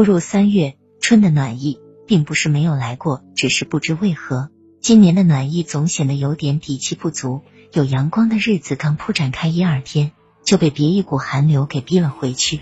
步入三月春的暖意并不是没有来过只是不知为何。今年的暖意总显得有点底气不足有阳光的日子刚铺展开一二天就被别一股寒流给逼了回去。